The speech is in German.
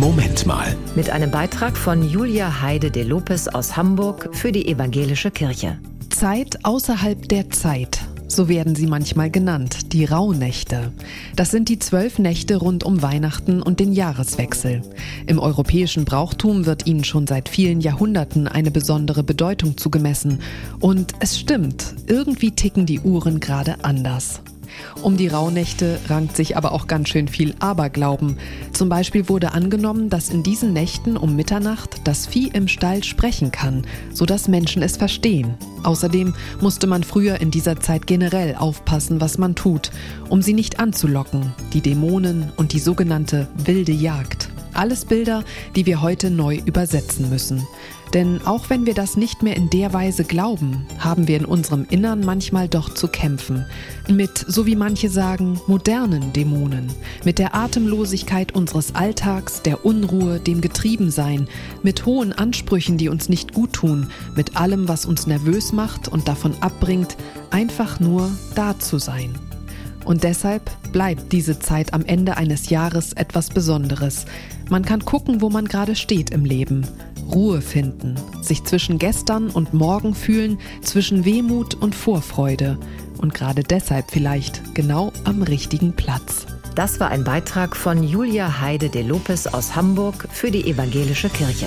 Moment mal. Mit einem Beitrag von Julia Heide de Lopez aus Hamburg für die Evangelische Kirche. Zeit außerhalb der Zeit. So werden sie manchmal genannt, die Rauhnächte. Das sind die zwölf Nächte rund um Weihnachten und den Jahreswechsel. Im europäischen Brauchtum wird ihnen schon seit vielen Jahrhunderten eine besondere Bedeutung zugemessen. Und es stimmt, irgendwie ticken die Uhren gerade anders. Um die Rauhnächte rankt sich aber auch ganz schön viel Aberglauben. Zum Beispiel wurde angenommen, dass in diesen Nächten um Mitternacht das Vieh im Stall sprechen kann, sodass Menschen es verstehen. Außerdem musste man früher in dieser Zeit generell aufpassen, was man tut, um sie nicht anzulocken, die Dämonen und die sogenannte wilde Jagd. Alles Bilder, die wir heute neu übersetzen müssen. Denn auch wenn wir das nicht mehr in der Weise glauben, haben wir in unserem Innern manchmal doch zu kämpfen. Mit, so wie manche sagen, modernen Dämonen. Mit der Atemlosigkeit unseres Alltags, der Unruhe, dem Getriebensein. Mit hohen Ansprüchen, die uns nicht gut tun. Mit allem, was uns nervös macht und davon abbringt, einfach nur da zu sein. Und deshalb bleibt diese Zeit am Ende eines Jahres etwas Besonderes. Man kann gucken, wo man gerade steht im Leben Ruhe finden, sich zwischen gestern und morgen fühlen, zwischen Wehmut und Vorfreude und gerade deshalb vielleicht genau am richtigen Platz. Das war ein Beitrag von Julia Heide de Lopez aus Hamburg für die Evangelische Kirche.